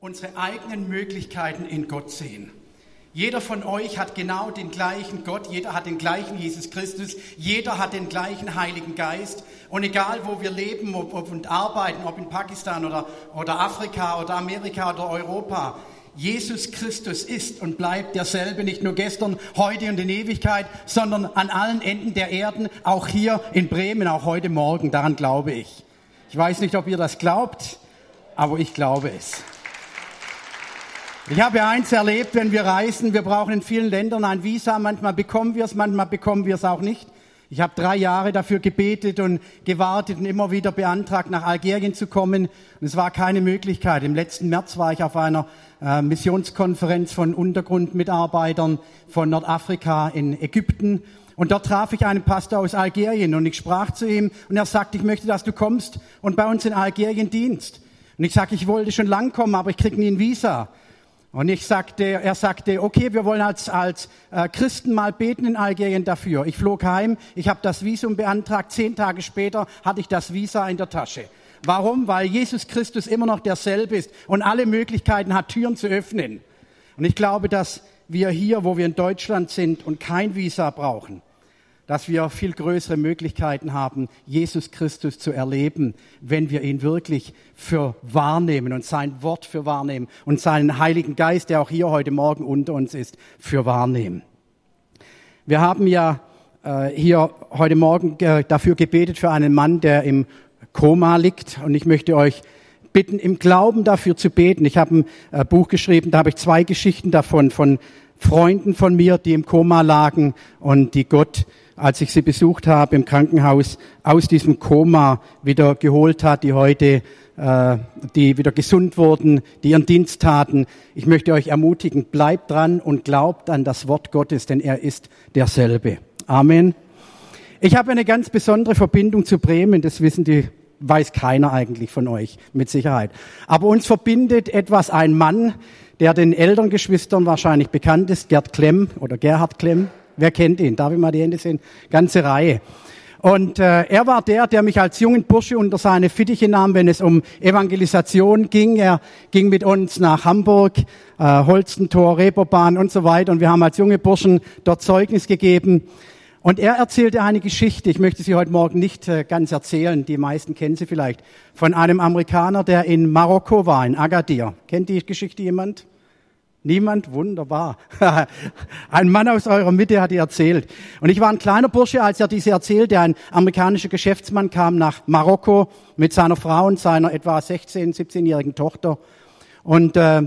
unsere eigenen Möglichkeiten in Gott sehen. Jeder von euch hat genau den gleichen Gott, jeder hat den gleichen Jesus Christus, jeder hat den gleichen Heiligen Geist. Und egal, wo wir leben ob, ob und arbeiten, ob in Pakistan oder, oder Afrika oder Amerika oder Europa, Jesus Christus ist und bleibt derselbe, nicht nur gestern, heute und in Ewigkeit, sondern an allen Enden der Erden, auch hier in Bremen, auch heute Morgen. Daran glaube ich. Ich weiß nicht, ob ihr das glaubt, aber ich glaube es. Ich habe eins erlebt, wenn wir reisen, wir brauchen in vielen Ländern ein Visa, manchmal bekommen wir es, manchmal bekommen wir es auch nicht. Ich habe drei Jahre dafür gebetet und gewartet und immer wieder beantragt, nach Algerien zu kommen. Und es war keine Möglichkeit. Im letzten März war ich auf einer äh, Missionskonferenz von Untergrundmitarbeitern von Nordafrika in Ägypten. Und dort traf ich einen Pastor aus Algerien und ich sprach zu ihm und er sagte, ich möchte, dass du kommst und bei uns in Algerien dienst. Und ich sagte, ich wollte schon lang kommen, aber ich krieg nie ein Visa. Und ich sagte, er sagte, okay, wir wollen als, als äh, Christen mal beten in Algerien dafür. Ich flog heim, ich habe das Visum beantragt, zehn Tage später hatte ich das Visa in der Tasche. Warum? Weil Jesus Christus immer noch derselbe ist und alle Möglichkeiten hat, Türen zu öffnen. Und ich glaube, dass wir hier, wo wir in Deutschland sind und kein Visa brauchen, dass wir viel größere Möglichkeiten haben, Jesus Christus zu erleben, wenn wir ihn wirklich für wahrnehmen und sein Wort für wahrnehmen und seinen Heiligen Geist, der auch hier heute Morgen unter uns ist, für wahrnehmen. Wir haben ja äh, hier heute Morgen dafür gebetet für einen Mann, der im Koma liegt und ich möchte euch bitten, im Glauben dafür zu beten. Ich habe ein äh, Buch geschrieben, da habe ich zwei Geschichten davon, von Freunden von mir, die im Koma lagen und die Gott als ich sie besucht habe im Krankenhaus, aus diesem Koma wieder geholt hat, die heute, äh, die wieder gesund wurden, die ihren Dienst taten. Ich möchte euch ermutigen, bleibt dran und glaubt an das Wort Gottes, denn er ist derselbe. Amen. Ich habe eine ganz besondere Verbindung zu Bremen, das wissen die, weiß keiner eigentlich von euch, mit Sicherheit. Aber uns verbindet etwas ein Mann, der den Elterngeschwistern wahrscheinlich bekannt ist, Gerd Klemm oder Gerhard Klemm. Wer kennt ihn? Darf ich mal die Hände sehen? Ganze Reihe. Und äh, er war der, der mich als jungen Bursche unter seine Fittiche nahm, wenn es um Evangelisation ging. Er ging mit uns nach Hamburg, äh, Holstentor, Reeperbahn und so weiter. Und wir haben als junge Burschen dort Zeugnis gegeben. Und er erzählte eine Geschichte, ich möchte sie heute Morgen nicht äh, ganz erzählen, die meisten kennen sie vielleicht, von einem Amerikaner, der in Marokko war, in Agadir. Kennt die Geschichte jemand? Niemand? Wunderbar. Ein Mann aus eurer Mitte hat die erzählt. Und ich war ein kleiner Bursche, als er diese erzählte. Ein amerikanischer Geschäftsmann kam nach Marokko mit seiner Frau und seiner etwa 16-, 17-jährigen Tochter und äh,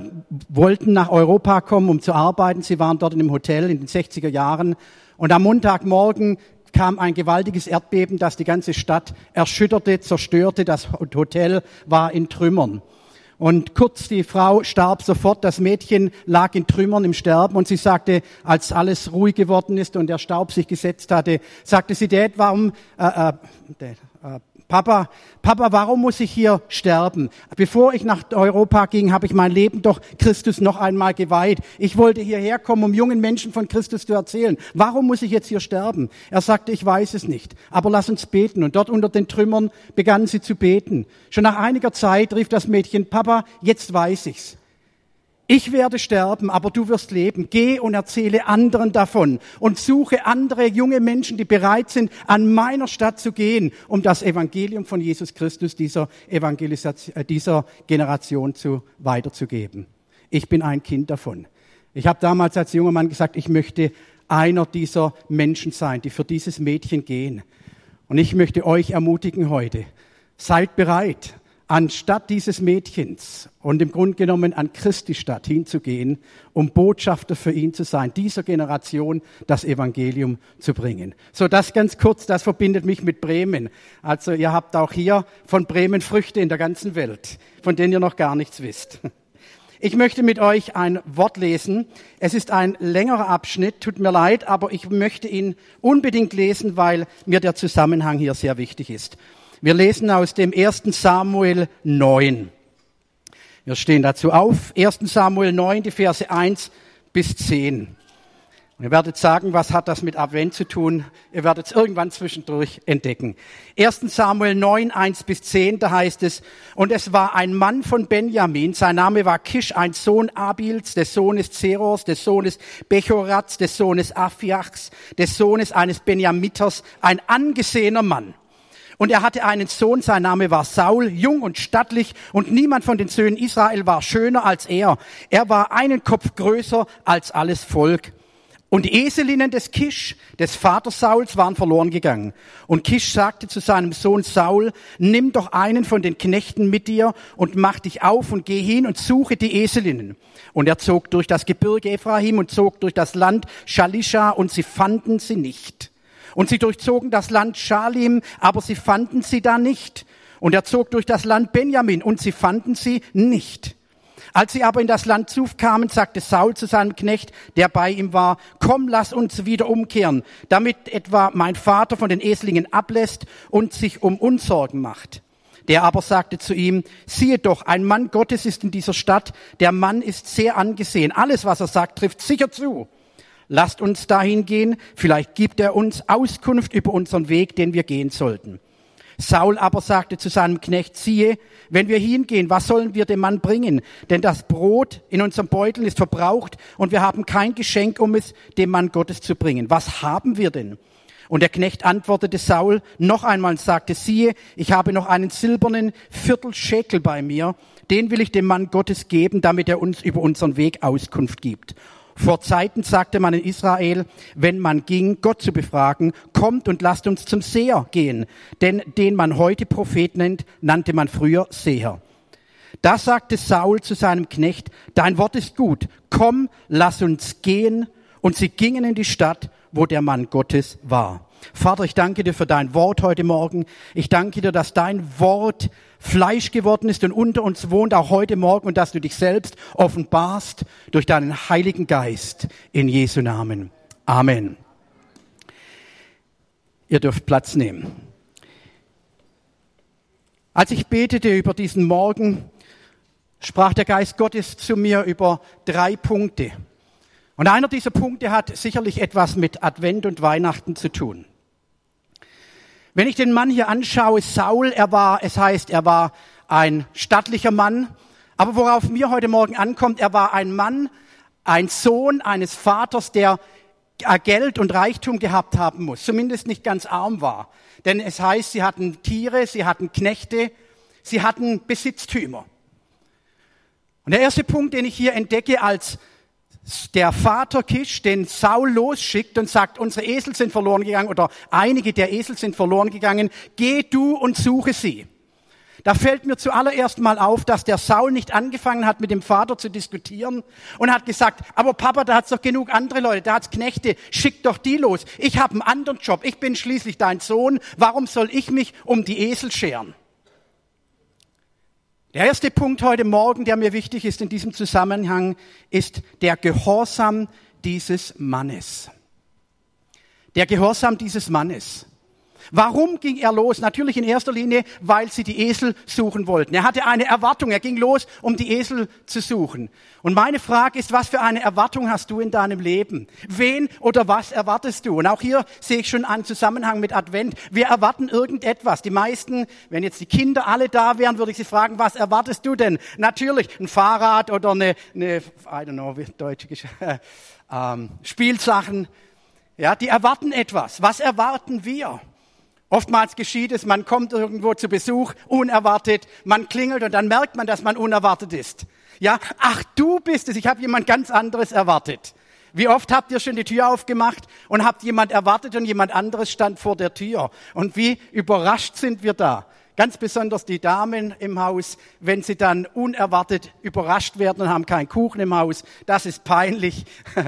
wollten nach Europa kommen, um zu arbeiten. Sie waren dort in einem Hotel in den 60er Jahren. Und am Montagmorgen kam ein gewaltiges Erdbeben, das die ganze Stadt erschütterte, zerstörte. Das Hotel war in Trümmern. Und kurz, die Frau starb sofort, das Mädchen lag in Trümmern im Sterben. Und sie sagte, als alles ruhig geworden ist und der Staub sich gesetzt hatte, sagte sie, Dad, warum, äh, äh, Dad, äh, Papa, Papa, warum muss ich hier sterben? Bevor ich nach Europa ging, habe ich mein Leben doch Christus noch einmal geweiht. Ich wollte hierher kommen, um jungen Menschen von Christus zu erzählen. Warum muss ich jetzt hier sterben? Er sagte, ich weiß es nicht, aber lass uns beten. Und dort unter den Trümmern begannen sie zu beten. Schon nach einiger Zeit rief das Mädchen, Papa, jetzt weiß ich's. Ich werde sterben, aber du wirst leben. Geh und erzähle anderen davon und suche andere junge Menschen, die bereit sind, an meiner Stadt zu gehen, um das Evangelium von Jesus Christus dieser, Evangelisation, äh, dieser Generation zu, weiterzugeben. Ich bin ein Kind davon. Ich habe damals als junger Mann gesagt, ich möchte einer dieser Menschen sein, die für dieses Mädchen gehen. Und ich möchte euch ermutigen heute, seid bereit, anstatt dieses Mädchens und im Grunde genommen an Christi Stadt hinzugehen, um Botschafter für ihn zu sein, dieser Generation das Evangelium zu bringen. So, das ganz kurz, das verbindet mich mit Bremen. Also ihr habt auch hier von Bremen Früchte in der ganzen Welt, von denen ihr noch gar nichts wisst. Ich möchte mit euch ein Wort lesen. Es ist ein längerer Abschnitt, tut mir leid, aber ich möchte ihn unbedingt lesen, weil mir der Zusammenhang hier sehr wichtig ist. Wir lesen aus dem 1. Samuel 9. Wir stehen dazu auf. 1. Samuel 9, die Verse 1 bis 10. Ihr werdet sagen, was hat das mit Advent zu tun? Ihr werdet es irgendwann zwischendurch entdecken. 1. Samuel 9, 1 bis 10, da heißt es, und es war ein Mann von Benjamin, sein Name war Kisch, ein Sohn Abils, des Sohnes Zeros, des Sohnes Bechorats, des Sohnes Afiachs, des Sohnes eines Benjamiters, ein angesehener Mann. Und er hatte einen Sohn, sein Name war Saul, jung und stattlich, und niemand von den Söhnen Israel war schöner als er. Er war einen Kopf größer als alles Volk. Und die Eselinnen des Kisch, des Vaters Sauls, waren verloren gegangen. Und Kisch sagte zu seinem Sohn Saul, nimm doch einen von den Knechten mit dir und mach dich auf und geh hin und suche die Eselinnen. Und er zog durch das Gebirge Ephraim und zog durch das Land Shalisha und sie fanden sie nicht. Und sie durchzogen das Land Schalim, aber sie fanden sie da nicht. Und er zog durch das Land Benjamin und sie fanden sie nicht. Als sie aber in das Land Zuf kamen, sagte Saul zu seinem Knecht, der bei ihm war, komm, lass uns wieder umkehren, damit etwa mein Vater von den Eslingen ablässt und sich um uns Sorgen macht. Der aber sagte zu ihm, siehe doch, ein Mann Gottes ist in dieser Stadt, der Mann ist sehr angesehen, alles, was er sagt, trifft sicher zu. Lasst uns dahin gehen, vielleicht gibt er uns Auskunft über unseren Weg, den wir gehen sollten. Saul aber sagte zu seinem Knecht, siehe, wenn wir hingehen, was sollen wir dem Mann bringen? Denn das Brot in unserem Beutel ist verbraucht und wir haben kein Geschenk, um es dem Mann Gottes zu bringen. Was haben wir denn? Und der Knecht antwortete Saul noch einmal und sagte, siehe, ich habe noch einen silbernen Viertelschekel bei mir, den will ich dem Mann Gottes geben, damit er uns über unseren Weg Auskunft gibt. Vor Zeiten sagte man in Israel, wenn man ging, Gott zu befragen, kommt und lasst uns zum Seher gehen. Denn den man heute Prophet nennt, nannte man früher Seher. Da sagte Saul zu seinem Knecht, dein Wort ist gut, komm, lass uns gehen. Und sie gingen in die Stadt, wo der Mann Gottes war. Vater, ich danke dir für dein Wort heute Morgen. Ich danke dir, dass dein Wort Fleisch geworden ist und unter uns wohnt, auch heute Morgen, und dass du dich selbst offenbarst durch deinen Heiligen Geist in Jesu Namen. Amen. Ihr dürft Platz nehmen. Als ich betete über diesen Morgen, sprach der Geist Gottes zu mir über drei Punkte. Und einer dieser Punkte hat sicherlich etwas mit Advent und Weihnachten zu tun. Wenn ich den Mann hier anschaue, Saul, er war, es heißt, er war ein stattlicher Mann. Aber worauf mir heute Morgen ankommt, er war ein Mann, ein Sohn eines Vaters, der Geld und Reichtum gehabt haben muss, zumindest nicht ganz arm war. Denn es heißt, sie hatten Tiere, sie hatten Knechte, sie hatten Besitztümer. Und der erste Punkt, den ich hier entdecke als der Vater Kisch den Saul losschickt und sagt, unsere Esel sind verloren gegangen oder einige der Esel sind verloren gegangen, geh du und suche sie. Da fällt mir zuallererst mal auf, dass der Saul nicht angefangen hat, mit dem Vater zu diskutieren und hat gesagt, aber Papa, da hat's doch genug andere Leute, da hat's Knechte, schick doch die los. Ich habe einen anderen Job, ich bin schließlich dein Sohn, warum soll ich mich um die Esel scheren? Der erste Punkt heute Morgen, der mir wichtig ist in diesem Zusammenhang, ist der Gehorsam dieses Mannes. Der Gehorsam dieses Mannes. Warum ging er los? Natürlich in erster Linie, weil sie die Esel suchen wollten. Er hatte eine Erwartung. Er ging los, um die Esel zu suchen. Und meine Frage ist, was für eine Erwartung hast du in deinem Leben? Wen oder was erwartest du? Und auch hier sehe ich schon einen Zusammenhang mit Advent. Wir erwarten irgendetwas. Die meisten, wenn jetzt die Kinder alle da wären, würde ich sie fragen, was erwartest du denn? Natürlich ein Fahrrad oder eine, eine I don't know, wie deutsche ähm, Spielsachen. Ja, die erwarten etwas. Was erwarten wir? Oftmals geschieht es, man kommt irgendwo zu Besuch, unerwartet, man klingelt und dann merkt man, dass man unerwartet ist. Ja, ach du bist es, ich habe jemand ganz anderes erwartet. Wie oft habt ihr schon die Tür aufgemacht und habt jemand erwartet und jemand anderes stand vor der Tür? Und wie überrascht sind wir da? Ganz besonders die Damen im Haus, wenn sie dann unerwartet überrascht werden und haben keinen Kuchen im Haus. Das ist peinlich.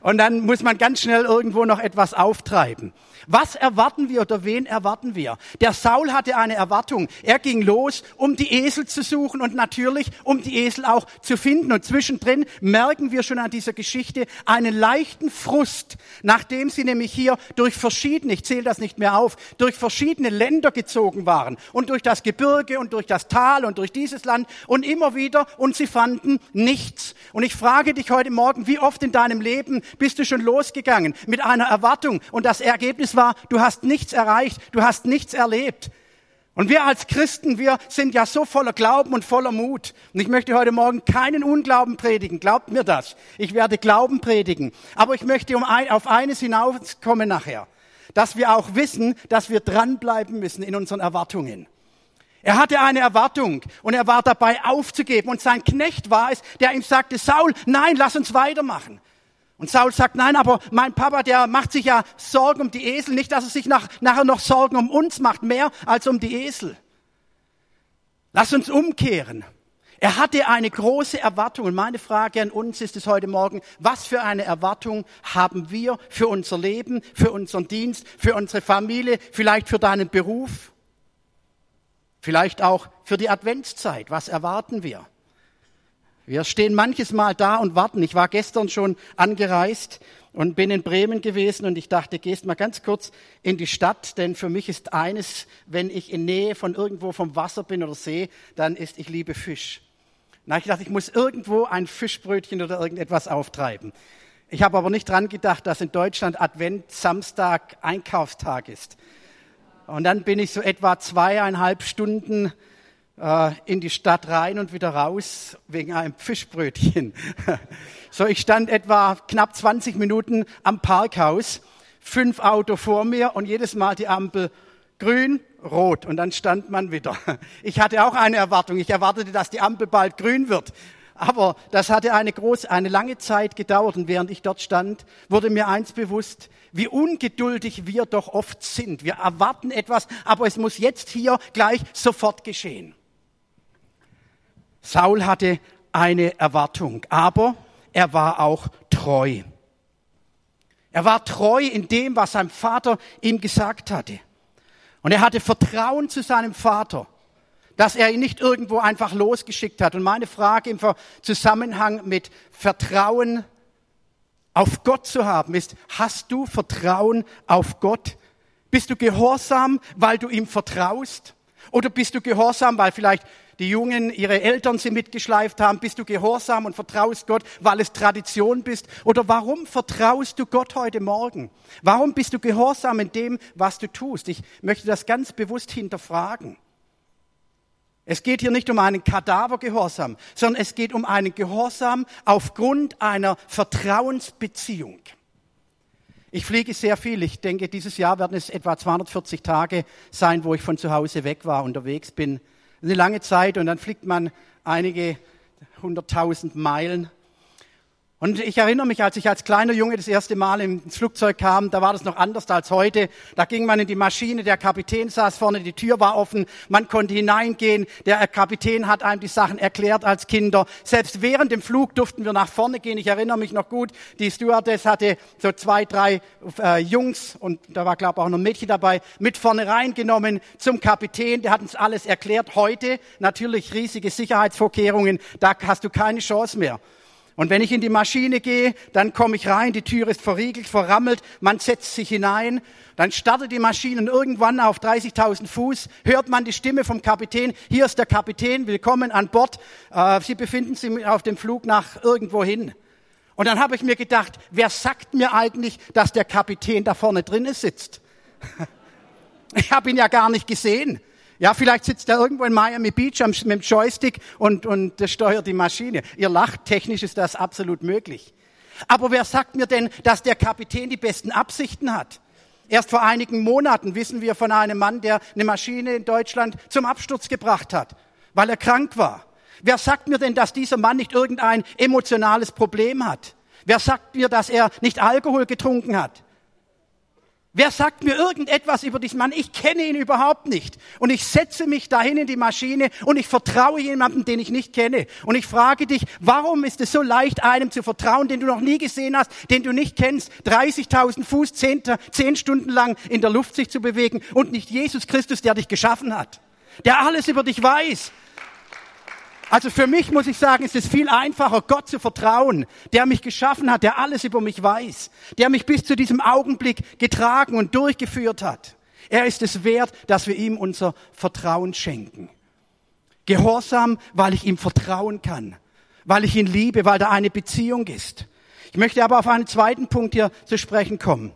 Und dann muss man ganz schnell irgendwo noch etwas auftreiben. Was erwarten wir oder wen erwarten wir? Der Saul hatte eine Erwartung. Er ging los, um die Esel zu suchen und natürlich, um die Esel auch zu finden. Und zwischendrin merken wir schon an dieser Geschichte einen leichten Frust, nachdem sie nämlich hier durch verschiedene, ich zähle das nicht mehr auf, durch verschiedene Länder gezogen waren und durch das Gebirge und durch das Tal und durch dieses Land und immer wieder und sie fanden nichts. Und ich frage dich heute Morgen, wie oft in deinem Leben bist du schon losgegangen mit einer Erwartung und das Ergebnis war, du hast nichts erreicht, du hast nichts erlebt. Und wir als Christen, wir sind ja so voller Glauben und voller Mut. Und ich möchte heute Morgen keinen Unglauben predigen, glaubt mir das. Ich werde Glauben predigen. Aber ich möchte um ein, auf eines hinauskommen nachher, dass wir auch wissen, dass wir dranbleiben müssen in unseren Erwartungen. Er hatte eine Erwartung und er war dabei aufzugeben. Und sein Knecht war es, der ihm sagte, Saul, nein, lass uns weitermachen. Und Saul sagt, nein, aber mein Papa, der macht sich ja Sorgen um die Esel, nicht, dass er sich nach, nachher noch Sorgen um uns macht, mehr als um die Esel. Lass uns umkehren. Er hatte eine große Erwartung und meine Frage an uns ist es heute Morgen, was für eine Erwartung haben wir für unser Leben, für unseren Dienst, für unsere Familie, vielleicht für deinen Beruf, vielleicht auch für die Adventszeit, was erwarten wir? Wir stehen manches Mal da und warten. Ich war gestern schon angereist und bin in Bremen gewesen und ich dachte, gehst mal ganz kurz in die Stadt, denn für mich ist eines, wenn ich in Nähe von irgendwo vom Wasser bin oder See, dann ist, ich liebe Fisch. Na, ich dachte, ich muss irgendwo ein Fischbrötchen oder irgendetwas auftreiben. Ich habe aber nicht dran gedacht, dass in Deutschland Advent Samstag Einkaufstag ist. Und dann bin ich so etwa zweieinhalb Stunden äh, in die Stadt rein und wieder raus wegen einem Fischbrötchen. so, ich stand etwa knapp 20 Minuten am Parkhaus, fünf Auto vor mir und jedes Mal die Ampel grün, rot und dann stand man wieder. Ich hatte auch eine Erwartung. Ich erwartete, dass die Ampel bald grün wird. Aber das hatte eine große, eine lange Zeit gedauert und während ich dort stand, wurde mir eins bewusst, wie ungeduldig wir doch oft sind. Wir erwarten etwas, aber es muss jetzt hier gleich sofort geschehen. Saul hatte eine Erwartung, aber er war auch treu. Er war treu in dem, was sein Vater ihm gesagt hatte. Und er hatte Vertrauen zu seinem Vater, dass er ihn nicht irgendwo einfach losgeschickt hat. Und meine Frage im Zusammenhang mit Vertrauen auf Gott zu haben ist, hast du Vertrauen auf Gott? Bist du gehorsam, weil du ihm vertraust? Oder bist du gehorsam, weil vielleicht die Jungen ihre Eltern sie mitgeschleift haben? Bist du gehorsam und vertraust Gott, weil es Tradition bist? Oder warum vertraust du Gott heute Morgen? Warum bist du gehorsam in dem, was du tust? Ich möchte das ganz bewusst hinterfragen. Es geht hier nicht um einen Kadavergehorsam, sondern es geht um einen Gehorsam aufgrund einer Vertrauensbeziehung. Ich fliege sehr viel. Ich denke, dieses Jahr werden es etwa 240 Tage sein, wo ich von zu Hause weg war, unterwegs bin eine lange Zeit und dann fliegt man einige hunderttausend Meilen und ich erinnere mich, als ich als kleiner Junge das erste Mal ins Flugzeug kam, da war das noch anders als heute. Da ging man in die Maschine, der Kapitän saß vorne, die Tür war offen, man konnte hineingehen, der Kapitän hat einem die Sachen erklärt als Kinder. Selbst während dem Flug durften wir nach vorne gehen. Ich erinnere mich noch gut, die Stewardess hatte so zwei, drei äh, Jungs und da war glaube ich auch noch ein Mädchen dabei, mit vorne reingenommen zum Kapitän. Der hat uns alles erklärt. Heute natürlich riesige Sicherheitsvorkehrungen, da hast du keine Chance mehr. Und wenn ich in die Maschine gehe, dann komme ich rein, die Tür ist verriegelt, verrammelt, man setzt sich hinein, dann startet die Maschine und irgendwann auf 30.000 Fuß hört man die Stimme vom Kapitän, hier ist der Kapitän, willkommen an Bord, äh, Sie befinden sich auf dem Flug nach irgendwo hin. Und dann habe ich mir gedacht, wer sagt mir eigentlich, dass der Kapitän da vorne drinnen sitzt? ich habe ihn ja gar nicht gesehen. Ja, vielleicht sitzt er irgendwo in Miami Beach mit dem Joystick und, und steuert die Maschine. Ihr lacht, technisch ist das absolut möglich. Aber wer sagt mir denn, dass der Kapitän die besten Absichten hat? Erst vor einigen Monaten wissen wir von einem Mann, der eine Maschine in Deutschland zum Absturz gebracht hat, weil er krank war. Wer sagt mir denn, dass dieser Mann nicht irgendein emotionales Problem hat? Wer sagt mir, dass er nicht Alkohol getrunken hat? Wer sagt mir irgendetwas über diesen Mann? Ich kenne ihn überhaupt nicht. Und ich setze mich dahin in die Maschine und ich vertraue jemandem, den ich nicht kenne. Und ich frage dich, warum ist es so leicht, einem zu vertrauen, den du noch nie gesehen hast, den du nicht kennst, 30.000 Fuß, zehn, zehn Stunden lang in der Luft sich zu bewegen und nicht Jesus Christus, der dich geschaffen hat, der alles über dich weiß, also für mich muss ich sagen, ist es viel einfacher, Gott zu vertrauen, der mich geschaffen hat, der alles über mich weiß, der mich bis zu diesem Augenblick getragen und durchgeführt hat. Er ist es wert, dass wir ihm unser Vertrauen schenken. Gehorsam, weil ich ihm vertrauen kann, weil ich ihn liebe, weil da eine Beziehung ist. Ich möchte aber auf einen zweiten Punkt hier zu sprechen kommen.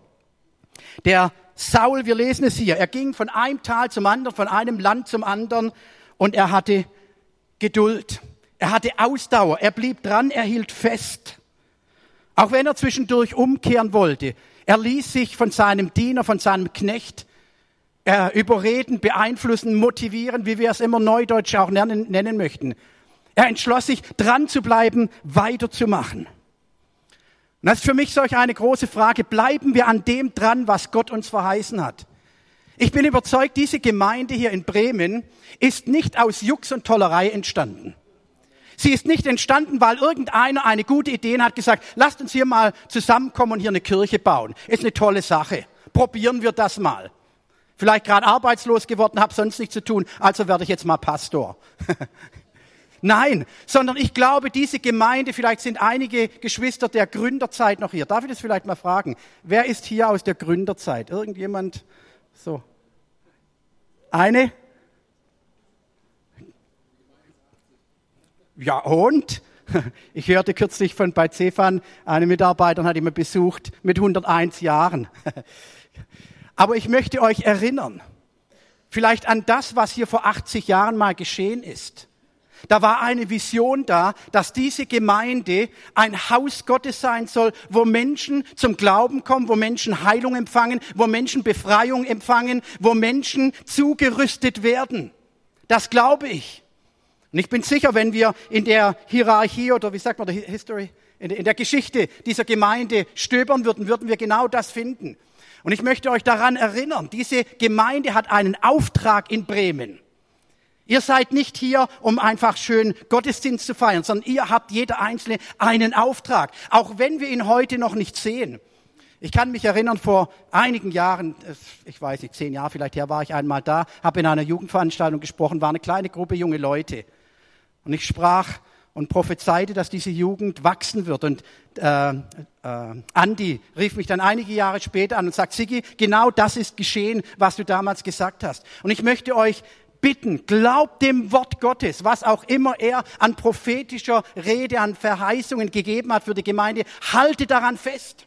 Der Saul, wir lesen es hier, er ging von einem Tal zum anderen, von einem Land zum anderen und er hatte Geduld. Er hatte Ausdauer. Er blieb dran, er hielt fest. Auch wenn er zwischendurch umkehren wollte. Er ließ sich von seinem Diener, von seinem Knecht äh, überreden, beeinflussen, motivieren, wie wir es immer neudeutsch auch nennen, nennen möchten. Er entschloss sich, dran zu bleiben, weiterzumachen. Und das ist für mich solch eine große Frage. Bleiben wir an dem dran, was Gott uns verheißen hat? Ich bin überzeugt, diese Gemeinde hier in Bremen ist nicht aus Jux und Tollerei entstanden. Sie ist nicht entstanden, weil irgendeiner eine gute Idee hat gesagt, lasst uns hier mal zusammenkommen und hier eine Kirche bauen. Ist eine tolle Sache. Probieren wir das mal. Vielleicht gerade arbeitslos geworden, habe sonst nichts zu tun, also werde ich jetzt mal Pastor. Nein, sondern ich glaube, diese Gemeinde, vielleicht sind einige Geschwister der Gründerzeit noch hier. Darf ich das vielleicht mal fragen? Wer ist hier aus der Gründerzeit? Irgendjemand? So. Eine? Ja, und? Ich hörte kürzlich von bei Cefan, eine Mitarbeiterin hat ihn besucht mit 101 Jahren. Aber ich möchte euch erinnern, vielleicht an das, was hier vor 80 Jahren mal geschehen ist. Da war eine Vision da, dass diese Gemeinde ein Haus Gottes sein soll, wo Menschen zum Glauben kommen, wo Menschen Heilung empfangen, wo Menschen Befreiung empfangen, wo Menschen zugerüstet werden. Das glaube ich. Und ich bin sicher, wenn wir in der Hierarchie oder wie sagt man, der History, in der Geschichte dieser Gemeinde stöbern würden, würden wir genau das finden. Und ich möchte euch daran erinnern, diese Gemeinde hat einen Auftrag in Bremen. Ihr seid nicht hier, um einfach schön Gottesdienst zu feiern, sondern ihr habt jeder Einzelne einen Auftrag, auch wenn wir ihn heute noch nicht sehen. Ich kann mich erinnern, vor einigen Jahren, ich weiß nicht, zehn Jahre vielleicht her, war ich einmal da, habe in einer Jugendveranstaltung gesprochen, war eine kleine Gruppe junge Leute. Und ich sprach und prophezeite, dass diese Jugend wachsen wird. Und äh, äh, Andi rief mich dann einige Jahre später an und sagt, Sigi, genau das ist geschehen, was du damals gesagt hast. Und ich möchte euch bitten, glaubt dem Wort Gottes, was auch immer er an prophetischer Rede, an Verheißungen gegeben hat für die Gemeinde, haltet daran fest.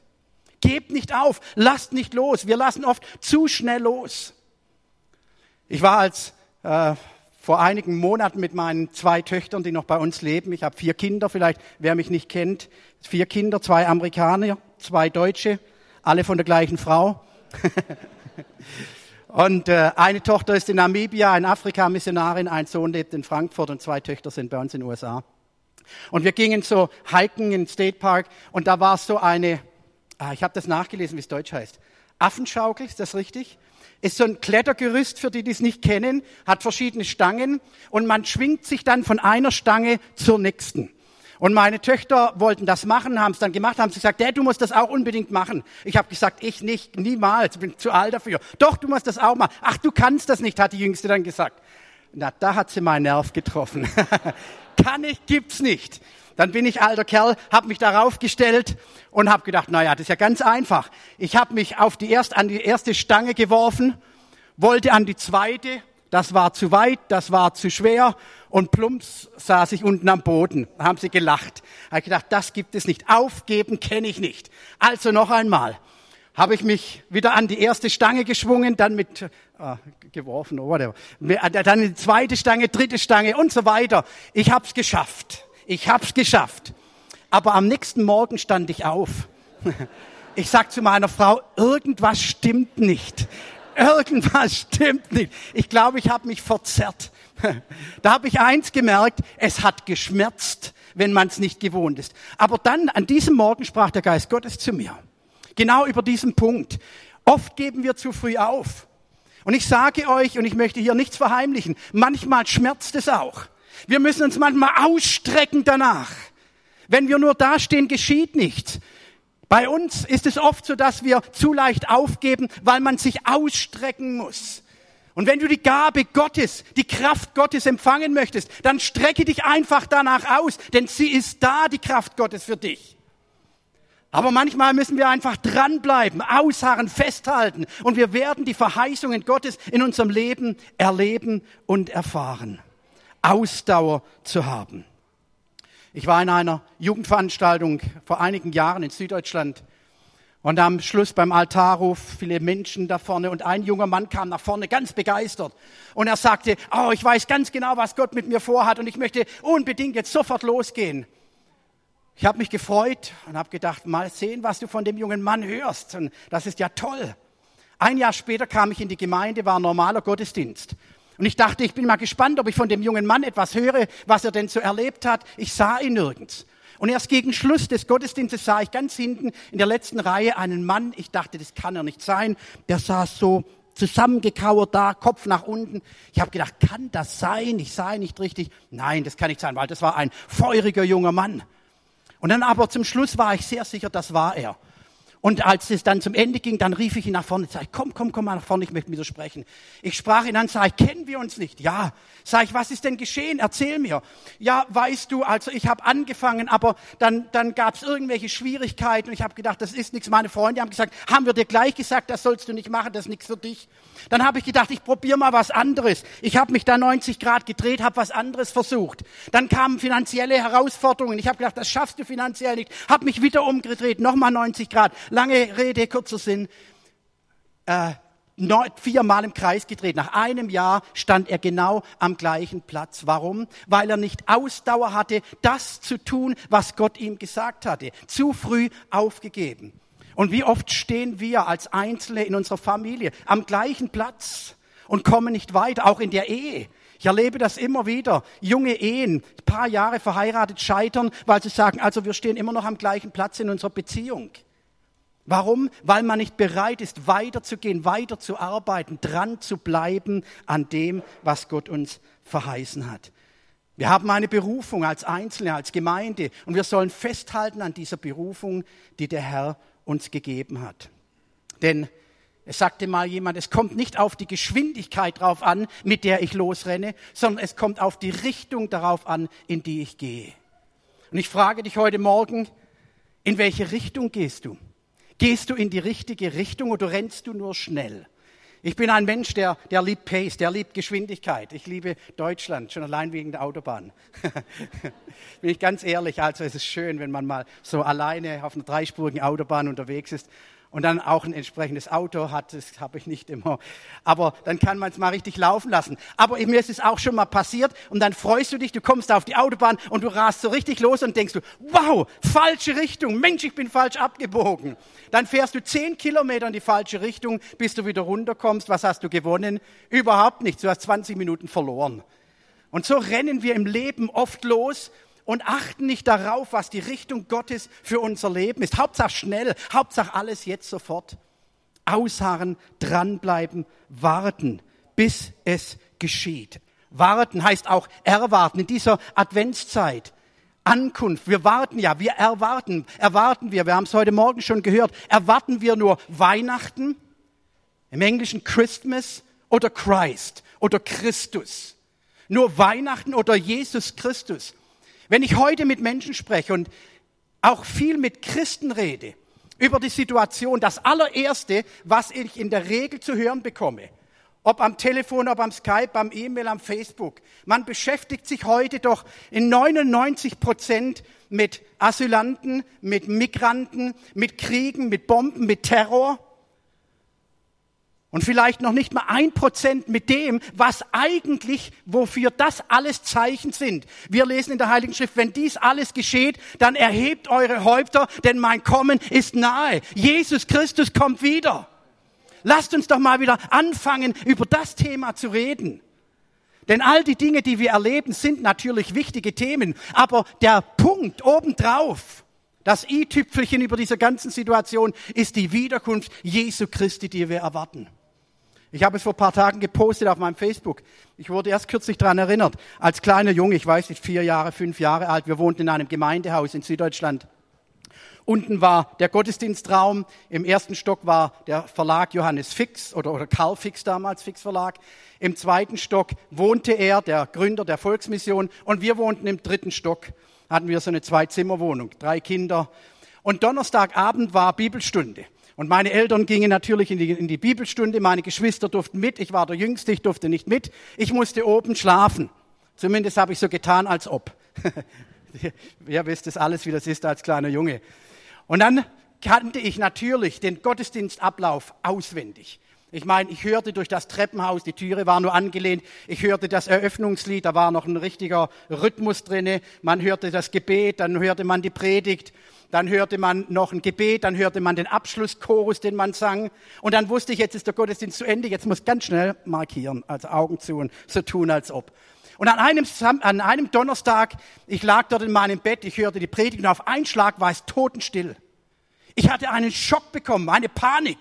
Gebt nicht auf, lasst nicht los. Wir lassen oft zu schnell los. Ich war als äh, vor einigen Monaten mit meinen zwei Töchtern, die noch bei uns leben. Ich habe vier Kinder, vielleicht wer mich nicht kennt. Vier Kinder, zwei Amerikaner, zwei Deutsche, alle von der gleichen Frau. Und äh, eine Tochter ist in Namibia, in Afrika Missionarin, ein Sohn lebt in Frankfurt und zwei Töchter sind bei uns in den USA. Und wir gingen so hiken in State Park und da war so eine, ah, ich habe das nachgelesen, wie es deutsch heißt. Affenschaukel, ist das richtig? Ist so ein Klettergerüst, für die, die es nicht kennen, hat verschiedene Stangen und man schwingt sich dann von einer Stange zur nächsten. Und meine Töchter wollten das machen, haben es dann gemacht, haben sie gesagt, Dad, du musst das auch unbedingt machen. Ich habe gesagt, ich nicht, niemals, bin zu alt dafür. Doch, du musst das auch machen. Ach, du kannst das nicht, hat die Jüngste dann gesagt. Na, da hat sie meinen Nerv getroffen. Kann ich, gibt's nicht. Dann bin ich alter Kerl, habe mich darauf gestellt und habe gedacht, na ja, das ist ja ganz einfach. Ich habe mich auf die erst, an die erste Stange geworfen, wollte an die zweite, das war zu weit, das war zu schwer und plumps saß ich unten am Boden. Da haben sie gelacht. Da ich gedacht, das gibt es nicht. Aufgeben kenne ich nicht. Also noch einmal habe ich mich wieder an die erste Stange geschwungen, dann mit ah, geworfen oder whatever. Dann die zweite Stange, dritte Stange und so weiter. Ich habe es geschafft. Ich habe es geschafft. Aber am nächsten Morgen stand ich auf. Ich sag zu meiner Frau, irgendwas stimmt nicht. Irgendwas stimmt nicht. Ich glaube, ich habe mich verzerrt. Da habe ich eins gemerkt, es hat geschmerzt, wenn man es nicht gewohnt ist. Aber dann, an diesem Morgen sprach der Geist Gottes zu mir. Genau über diesen Punkt. Oft geben wir zu früh auf. Und ich sage euch, und ich möchte hier nichts verheimlichen, manchmal schmerzt es auch. Wir müssen uns manchmal ausstrecken danach. Wenn wir nur dastehen, geschieht nichts. Bei uns ist es oft so, dass wir zu leicht aufgeben, weil man sich ausstrecken muss. Und wenn du die Gabe Gottes, die Kraft Gottes empfangen möchtest, dann strecke dich einfach danach aus, denn sie ist da, die Kraft Gottes für dich. Aber manchmal müssen wir einfach dranbleiben, ausharren, festhalten und wir werden die Verheißungen Gottes in unserem Leben erleben und erfahren. Ausdauer zu haben. Ich war in einer Jugendveranstaltung vor einigen Jahren in Süddeutschland und am Schluss beim Altarruf viele Menschen da vorne und ein junger Mann kam nach vorne ganz begeistert und er sagte, oh, ich weiß ganz genau, was Gott mit mir vorhat und ich möchte unbedingt jetzt sofort losgehen. Ich habe mich gefreut und habe gedacht, mal sehen, was du von dem jungen Mann hörst. Und das ist ja toll. Ein Jahr später kam ich in die Gemeinde, war ein normaler Gottesdienst. Und ich dachte, ich bin mal gespannt, ob ich von dem jungen Mann etwas höre, was er denn so erlebt hat. Ich sah ihn nirgends. Und erst gegen Schluss des Gottesdienstes sah ich ganz hinten in der letzten Reihe einen Mann. Ich dachte, das kann er nicht sein. Der saß so zusammengekauert da, Kopf nach unten. Ich habe gedacht, kann das sein? Ich sah ihn nicht richtig. Nein, das kann nicht sein, weil das war ein feuriger junger Mann. Und dann aber zum Schluss war ich sehr sicher, das war er. Und als es dann zum Ende ging, dann rief ich ihn nach vorne, sag ich, komm, komm, komm mal nach vorne, ich möchte mit dir sprechen. Ich sprach ihn an, sag ich, kennen wir uns nicht? Ja. Sag ich, was ist denn geschehen? Erzähl mir. Ja, weißt du, also ich habe angefangen, aber dann, dann gab es irgendwelche Schwierigkeiten und ich habe gedacht, das ist nichts. Meine Freunde haben gesagt, haben wir dir gleich gesagt, das sollst du nicht machen, das ist nichts für dich. Dann habe ich gedacht, ich probiere mal was anderes. Ich habe mich da 90 Grad gedreht, habe was anderes versucht. Dann kamen finanzielle Herausforderungen. Ich habe gedacht, das schaffst du finanziell nicht. Habe mich wieder umgedreht, nochmal 90 Grad Lange Rede, kurzer Sinn. Äh, viermal im Kreis gedreht. Nach einem Jahr stand er genau am gleichen Platz. Warum? Weil er nicht Ausdauer hatte, das zu tun, was Gott ihm gesagt hatte. Zu früh aufgegeben. Und wie oft stehen wir als Einzelne in unserer Familie am gleichen Platz und kommen nicht weiter, auch in der Ehe. Ich erlebe das immer wieder. Junge Ehen, paar Jahre verheiratet, scheitern, weil sie sagen, also wir stehen immer noch am gleichen Platz in unserer Beziehung. Warum? Weil man nicht bereit ist, weiterzugehen, weiterzuarbeiten, dran zu bleiben an dem, was Gott uns verheißen hat. Wir haben eine Berufung als Einzelne, als Gemeinde und wir sollen festhalten an dieser Berufung, die der Herr uns gegeben hat. Denn es sagte mal jemand, es kommt nicht auf die Geschwindigkeit drauf an, mit der ich losrenne, sondern es kommt auf die Richtung darauf an, in die ich gehe. Und ich frage dich heute Morgen, in welche Richtung gehst du? Gehst du in die richtige Richtung oder rennst du nur schnell? Ich bin ein Mensch, der, der liebt Pace, der liebt Geschwindigkeit. Ich liebe Deutschland, schon allein wegen der Autobahn. bin ich ganz ehrlich, also es ist schön, wenn man mal so alleine auf einer dreispurigen Autobahn unterwegs ist und dann auch ein entsprechendes Auto hat, das habe ich nicht immer. Aber dann kann man es mal richtig laufen lassen. Aber mir ist es auch schon mal passiert und dann freust du dich, du kommst auf die Autobahn und du rast so richtig los und denkst du, wow, falsche Richtung, Mensch, ich bin falsch abgebogen. Dann fährst du zehn Kilometer in die falsche Richtung, bis du wieder runterkommst. Was hast du gewonnen? Überhaupt nichts, du hast 20 Minuten verloren. Und so rennen wir im Leben oft los und achten nicht darauf, was die Richtung Gottes für unser Leben ist. Hauptsache schnell, Hauptsache alles jetzt sofort. Ausharren, dranbleiben, warten, bis es geschieht. Warten heißt auch erwarten in dieser Adventszeit. Ankunft, wir warten ja, wir erwarten, erwarten wir, wir haben es heute Morgen schon gehört, erwarten wir nur Weihnachten, im Englischen Christmas oder Christ oder Christus. Nur Weihnachten oder Jesus Christus. Wenn ich heute mit Menschen spreche und auch viel mit Christen rede über die Situation, das allererste, was ich in der Regel zu hören bekomme, ob am Telefon, ob am Skype, am E-Mail, am Facebook. Man beschäftigt sich heute doch in 99 Prozent mit Asylanten, mit Migranten, mit Kriegen, mit Bomben, mit Terror und vielleicht noch nicht mal ein Prozent mit dem, was eigentlich, wofür das alles Zeichen sind. Wir lesen in der Heiligen Schrift, wenn dies alles geschieht, dann erhebt eure Häupter, denn mein Kommen ist nahe. Jesus Christus kommt wieder. Lasst uns doch mal wieder anfangen, über das Thema zu reden. Denn all die Dinge, die wir erleben, sind natürlich wichtige Themen. Aber der Punkt obendrauf, das i-Tüpfelchen über dieser ganzen Situation, ist die Wiederkunft Jesu Christi, die wir erwarten. Ich habe es vor ein paar Tagen gepostet auf meinem Facebook. Ich wurde erst kürzlich daran erinnert. Als kleiner Junge, ich weiß nicht, vier Jahre, fünf Jahre alt, wir wohnten in einem Gemeindehaus in Süddeutschland. Unten war der Gottesdienstraum, im ersten Stock war der Verlag Johannes Fix oder, oder Karl Fix damals, Fix Verlag. Im zweiten Stock wohnte er, der Gründer der Volksmission, und wir wohnten im dritten Stock, hatten wir so eine Zwei-Zimmer-Wohnung, drei Kinder. Und Donnerstagabend war Bibelstunde. Und meine Eltern gingen natürlich in die, in die Bibelstunde, meine Geschwister durften mit, ich war der Jüngste, ich durfte nicht mit. Ich musste oben schlafen. Zumindest habe ich so getan, als ob. Ihr wisst es alles, wie das ist als kleiner Junge. Und dann kannte ich natürlich den Gottesdienstablauf auswendig. Ich meine, ich hörte durch das Treppenhaus, die Türe war nur angelehnt, ich hörte das Eröffnungslied, da war noch ein richtiger Rhythmus drinne. Man hörte das Gebet, dann hörte man die Predigt, dann hörte man noch ein Gebet, dann hörte man den Abschlusschorus, den man sang. Und dann wusste ich, jetzt ist der Gottesdienst zu Ende, jetzt muss ganz schnell markieren, also Augen zu und so tun, als ob. Und an einem, an einem Donnerstag, ich lag dort in meinem Bett, ich hörte die Predigt und auf einen Schlag war es totenstill. Ich hatte einen Schock bekommen, eine Panik.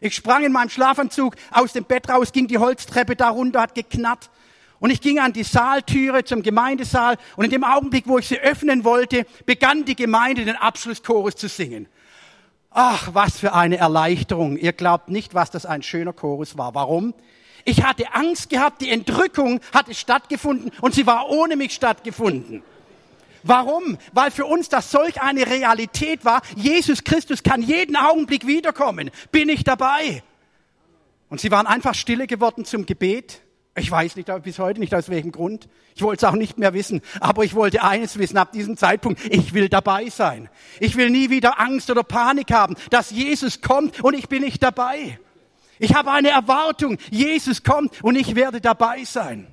Ich sprang in meinem Schlafanzug aus dem Bett raus, ging die Holztreppe da runter, hat geknarrt. Und ich ging an die Saaltüre zum Gemeindesaal und in dem Augenblick, wo ich sie öffnen wollte, begann die Gemeinde den Abschlusschorus zu singen. Ach, was für eine Erleichterung. Ihr glaubt nicht, was das ein schöner Chorus war. Warum? Ich hatte Angst gehabt, die Entrückung hatte stattgefunden und sie war ohne mich stattgefunden. Warum? Weil für uns das solch eine Realität war. Jesus Christus kann jeden Augenblick wiederkommen. Bin ich dabei? Und sie waren einfach stille geworden zum Gebet. Ich weiß nicht bis heute nicht aus welchem Grund. Ich wollte es auch nicht mehr wissen. Aber ich wollte eines wissen ab diesem Zeitpunkt. Ich will dabei sein. Ich will nie wieder Angst oder Panik haben, dass Jesus kommt und ich bin nicht dabei. Ich habe eine Erwartung. Jesus kommt und ich werde dabei sein.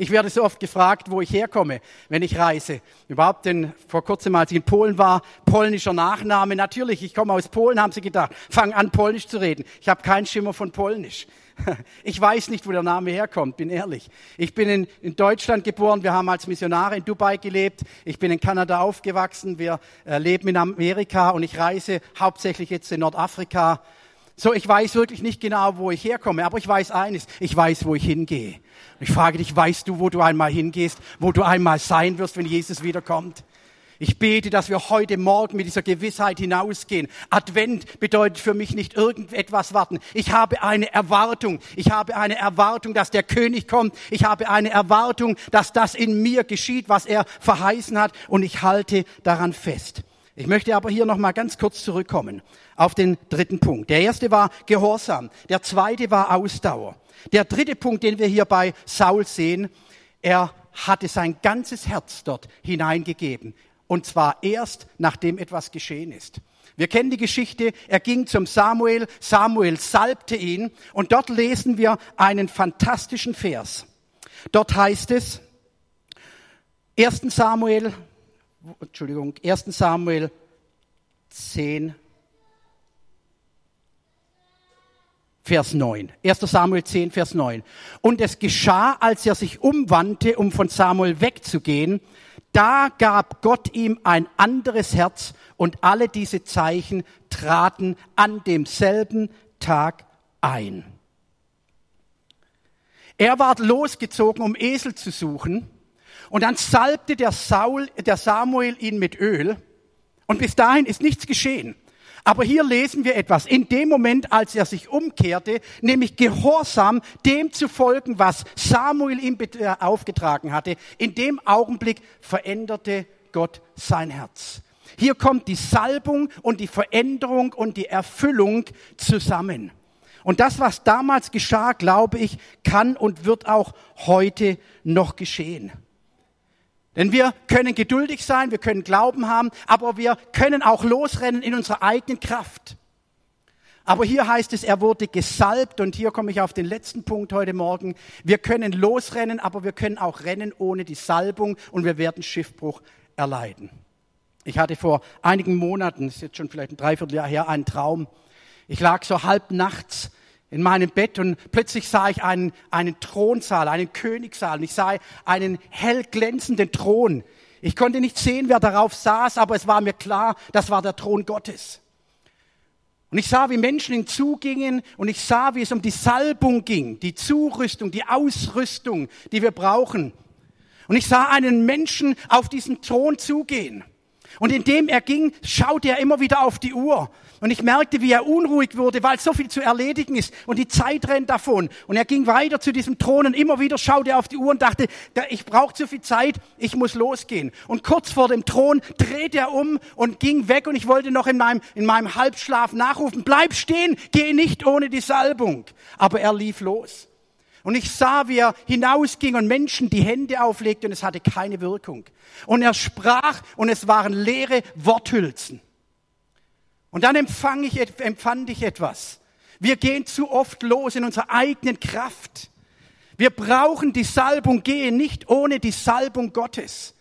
Ich werde so oft gefragt, wo ich herkomme, wenn ich reise. Überhaupt denn vor kurzem, als ich in Polen war, polnischer Nachname. Natürlich, ich komme aus Polen, haben sie gedacht. Fang an, Polnisch zu reden. Ich habe keinen Schimmer von Polnisch. Ich weiß nicht, wo der Name herkommt, bin ehrlich. Ich bin in, in, Deutschland geboren, wir haben als Missionare in Dubai gelebt, ich bin in Kanada aufgewachsen, wir äh, leben in Amerika und ich reise hauptsächlich jetzt in Nordafrika. So, ich weiß wirklich nicht genau, wo ich herkomme, aber ich weiß eines, ich weiß, wo ich hingehe. Ich frage dich, weißt du, wo du einmal hingehst, wo du einmal sein wirst, wenn Jesus wiederkommt? Ich bete, dass wir heute Morgen mit dieser Gewissheit hinausgehen. Advent bedeutet für mich nicht irgendetwas warten. Ich habe eine Erwartung. Ich habe eine Erwartung, dass der König kommt. Ich habe eine Erwartung, dass das in mir geschieht, was er verheißen hat. Und ich halte daran fest. Ich möchte aber hier noch mal ganz kurz zurückkommen auf den dritten Punkt. Der erste war Gehorsam. Der zweite war Ausdauer. Der dritte Punkt, den wir hier bei Saul sehen, er hatte sein ganzes Herz dort hineingegeben. Und zwar erst, nachdem etwas geschehen ist. Wir kennen die Geschichte, er ging zum Samuel, Samuel salbte ihn und dort lesen wir einen fantastischen Vers. Dort heißt es, 1. Samuel Entschuldigung, 1. Samuel 10, Vers 9. 1. Samuel 10, Vers 9. Und es geschah, als er sich umwandte, um von Samuel wegzugehen, da gab Gott ihm ein anderes Herz und alle diese Zeichen traten an demselben Tag ein. Er ward losgezogen, um Esel zu suchen und dann salbte der, Saul, der Samuel ihn mit Öl. Und bis dahin ist nichts geschehen. Aber hier lesen wir etwas. In dem Moment, als er sich umkehrte, nämlich gehorsam dem zu folgen, was Samuel ihm äh, aufgetragen hatte, in dem Augenblick veränderte Gott sein Herz. Hier kommt die Salbung und die Veränderung und die Erfüllung zusammen. Und das, was damals geschah, glaube ich, kann und wird auch heute noch geschehen. Denn wir können geduldig sein, wir können Glauben haben, aber wir können auch losrennen in unserer eigenen Kraft. Aber hier heißt es, er wurde gesalbt und hier komme ich auf den letzten Punkt heute Morgen. Wir können losrennen, aber wir können auch rennen ohne die Salbung und wir werden Schiffbruch erleiden. Ich hatte vor einigen Monaten, das ist jetzt schon vielleicht ein Dreivierteljahr her, einen Traum. Ich lag so halb nachts in meinem Bett und plötzlich sah ich einen, einen Thronsaal, einen Königssaal und ich sah einen hell glänzenden Thron. Ich konnte nicht sehen, wer darauf saß, aber es war mir klar, das war der Thron Gottes. Und ich sah, wie Menschen hinzugingen und ich sah, wie es um die Salbung ging, die Zurüstung, die Ausrüstung, die wir brauchen. Und ich sah einen Menschen auf diesen Thron zugehen. Und indem er ging, schaute er immer wieder auf die Uhr. Und ich merkte, wie er unruhig wurde, weil so viel zu erledigen ist. Und die Zeit rennt davon. Und er ging weiter zu diesem Thron und immer wieder schaute er auf die Uhr und dachte, ich brauche zu viel Zeit, ich muss losgehen. Und kurz vor dem Thron drehte er um und ging weg. Und ich wollte noch in meinem, in meinem Halbschlaf nachrufen, bleib stehen, geh nicht ohne die Salbung. Aber er lief los. Und ich sah, wie er hinausging und Menschen die Hände auflegte und es hatte keine Wirkung. Und er sprach und es waren leere Worthülsen. Und dann empfang ich, empfand ich etwas. Wir gehen zu oft los in unserer eigenen Kraft. Wir brauchen die Salbung, gehen nicht ohne die Salbung Gottes.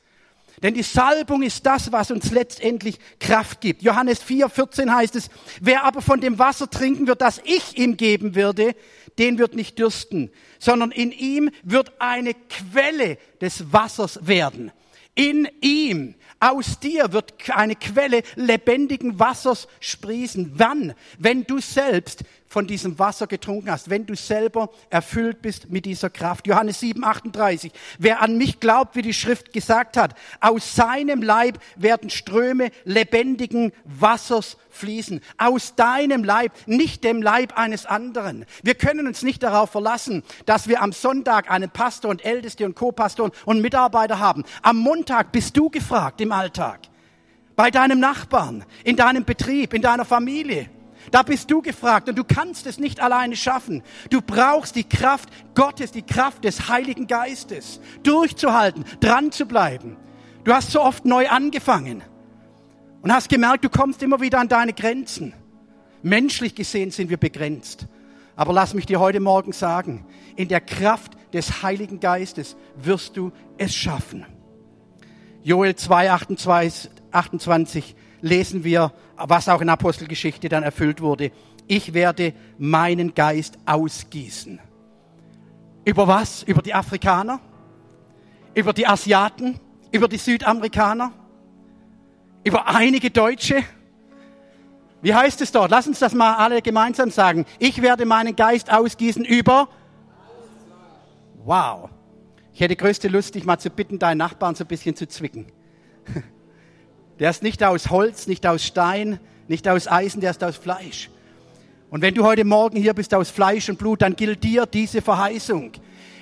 Denn die Salbung ist das, was uns letztendlich Kraft gibt. Johannes 4, 14 heißt es, wer aber von dem Wasser trinken wird, das ich ihm geben würde, den wird nicht dürsten, sondern in ihm wird eine Quelle des Wassers werden. In ihm, aus dir wird eine Quelle lebendigen Wassers sprießen. Wann? Wenn du selbst von diesem Wasser getrunken hast, wenn du selber erfüllt bist mit dieser Kraft. Johannes 7, 38. Wer an mich glaubt, wie die Schrift gesagt hat, aus seinem Leib werden Ströme lebendigen Wassers fließen. Aus deinem Leib, nicht dem Leib eines anderen. Wir können uns nicht darauf verlassen, dass wir am Sonntag einen Pastor und Älteste und Co-Pastor und Mitarbeiter haben. Am Montag bist du gefragt im Alltag. Bei deinem Nachbarn, in deinem Betrieb, in deiner Familie. Da bist du gefragt und du kannst es nicht alleine schaffen. Du brauchst die Kraft Gottes, die Kraft des Heiligen Geistes, durchzuhalten, dran zu bleiben. Du hast so oft neu angefangen und hast gemerkt, du kommst immer wieder an deine Grenzen. Menschlich gesehen sind wir begrenzt. Aber lass mich dir heute Morgen sagen, in der Kraft des Heiligen Geistes wirst du es schaffen. Joel 2, 28 lesen wir, was auch in Apostelgeschichte dann erfüllt wurde. Ich werde meinen Geist ausgießen. Über was? Über die Afrikaner? Über die Asiaten? Über die Südamerikaner? Über einige Deutsche? Wie heißt es dort? Lass uns das mal alle gemeinsam sagen. Ich werde meinen Geist ausgießen über. Wow. Ich hätte größte Lust, dich mal zu bitten, deinen Nachbarn so ein bisschen zu zwicken. Der ist nicht aus Holz, nicht aus Stein, nicht aus Eisen, der ist aus Fleisch. Und wenn du heute Morgen hier bist aus Fleisch und Blut, dann gilt dir diese Verheißung.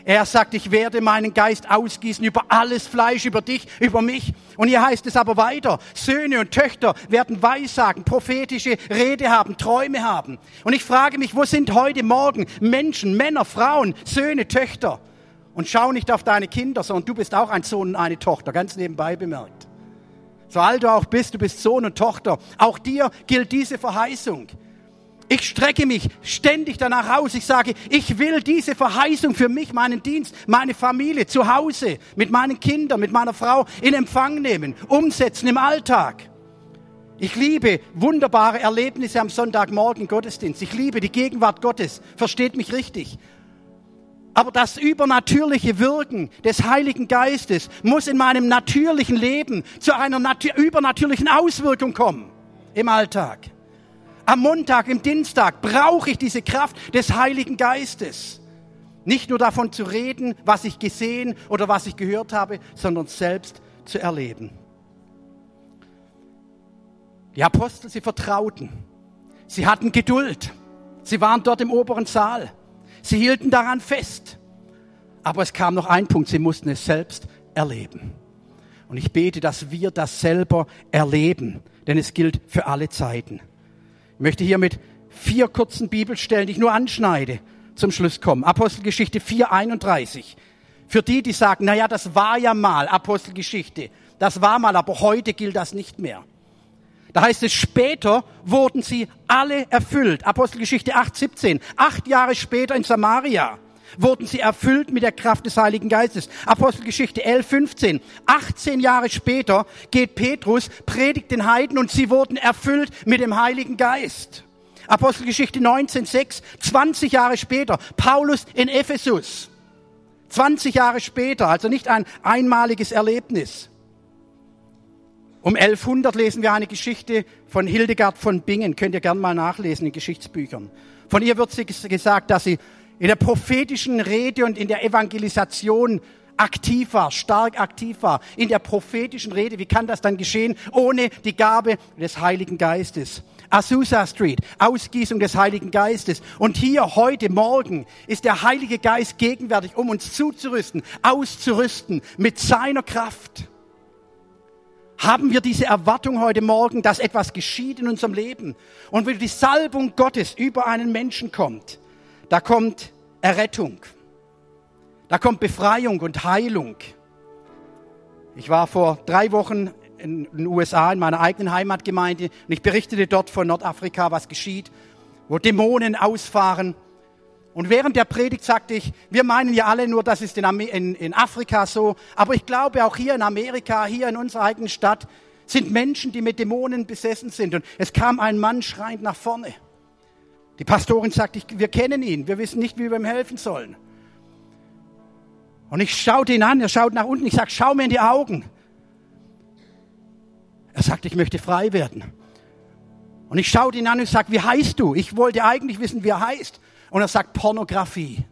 Er sagt, ich werde meinen Geist ausgießen über alles Fleisch, über dich, über mich. Und hier heißt es aber weiter, Söhne und Töchter werden Weissagen, prophetische Rede haben, Träume haben. Und ich frage mich, wo sind heute Morgen Menschen, Männer, Frauen, Söhne, Töchter? Und schau nicht auf deine Kinder, sondern du bist auch ein Sohn und eine Tochter, ganz nebenbei bemerkt. So alt du auch bist, du bist Sohn und Tochter. Auch dir gilt diese Verheißung. Ich strecke mich ständig danach aus. Ich sage, ich will diese Verheißung für mich, meinen Dienst, meine Familie, zu Hause, mit meinen Kindern, mit meiner Frau in Empfang nehmen, umsetzen im Alltag. Ich liebe wunderbare Erlebnisse am Sonntagmorgen Gottesdienst. Ich liebe die Gegenwart Gottes. Versteht mich richtig. Aber das übernatürliche Wirken des Heiligen Geistes muss in meinem natürlichen Leben zu einer übernatürlichen Auswirkung kommen im Alltag. Am Montag, im Dienstag brauche ich diese Kraft des Heiligen Geistes. Nicht nur davon zu reden, was ich gesehen oder was ich gehört habe, sondern selbst zu erleben. Die Apostel, sie vertrauten. Sie hatten Geduld. Sie waren dort im oberen Saal. Sie hielten daran fest. Aber es kam noch ein Punkt, sie mussten es selbst erleben. Und ich bete, dass wir das selber erleben, denn es gilt für alle Zeiten. Ich möchte hier mit vier kurzen Bibelstellen, die ich nur anschneide, zum Schluss kommen. Apostelgeschichte 4,31. Für die, die sagen, naja, das war ja mal Apostelgeschichte. Das war mal, aber heute gilt das nicht mehr. Da heißt es, später wurden sie alle erfüllt. Apostelgeschichte 8, 17. Acht Jahre später in Samaria wurden sie erfüllt mit der Kraft des Heiligen Geistes. Apostelgeschichte 11, 15. 18 Jahre später geht Petrus, predigt den Heiden und sie wurden erfüllt mit dem Heiligen Geist. Apostelgeschichte 19, 6. 20 Jahre später, Paulus in Ephesus. 20 Jahre später, also nicht ein einmaliges Erlebnis. Um 1100 lesen wir eine Geschichte von Hildegard von Bingen. Könnt ihr gern mal nachlesen in Geschichtsbüchern. Von ihr wird gesagt, dass sie in der prophetischen Rede und in der Evangelisation aktiv war, stark aktiv war. In der prophetischen Rede, wie kann das dann geschehen ohne die Gabe des Heiligen Geistes? Azusa Street, Ausgießung des Heiligen Geistes. Und hier heute Morgen ist der Heilige Geist gegenwärtig, um uns zuzurüsten, auszurüsten mit seiner Kraft. Haben wir diese Erwartung heute Morgen, dass etwas geschieht in unserem Leben und wenn die Salbung Gottes über einen Menschen kommt, da kommt Errettung, Da kommt Befreiung und Heilung. Ich war vor drei Wochen in den USA, in meiner eigenen Heimatgemeinde, und ich berichtete dort von Nordafrika, was geschieht, wo Dämonen ausfahren. Und während der Predigt sagte ich, wir meinen ja alle nur, das ist in, in, in Afrika so, aber ich glaube auch hier in Amerika, hier in unserer eigenen Stadt, sind Menschen, die mit Dämonen besessen sind. Und es kam ein Mann schreiend nach vorne. Die Pastorin sagte, wir kennen ihn, wir wissen nicht, wie wir ihm helfen sollen. Und ich schaute ihn an, er schaut nach unten, ich sage, schau mir in die Augen. Er sagt, ich möchte frei werden. Und ich schaute ihn an und sage, wie heißt du? Ich wollte eigentlich wissen, wie er heißt. Und er sagt, Pornografie.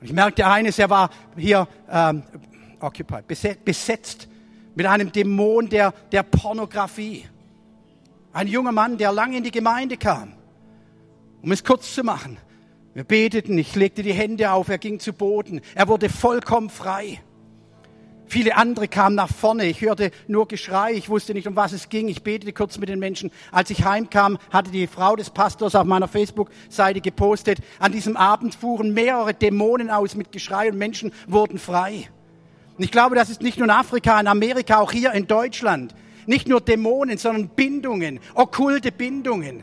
Und ich merkte eines, er war hier ähm, occupied, besetzt mit einem Dämon der, der Pornografie. Ein junger Mann, der lange in die Gemeinde kam. Um es kurz zu machen. Wir beteten, ich legte die Hände auf, er ging zu Boden, er wurde vollkommen frei. Viele andere kamen nach vorne, ich hörte nur Geschrei, ich wusste nicht, um was es ging, ich betete kurz mit den Menschen. Als ich heimkam, hatte die Frau des Pastors auf meiner Facebook-Seite gepostet, an diesem Abend fuhren mehrere Dämonen aus mit Geschrei und Menschen wurden frei. Und ich glaube, das ist nicht nur in Afrika, in Amerika, auch hier in Deutschland. Nicht nur Dämonen, sondern Bindungen, okkulte Bindungen.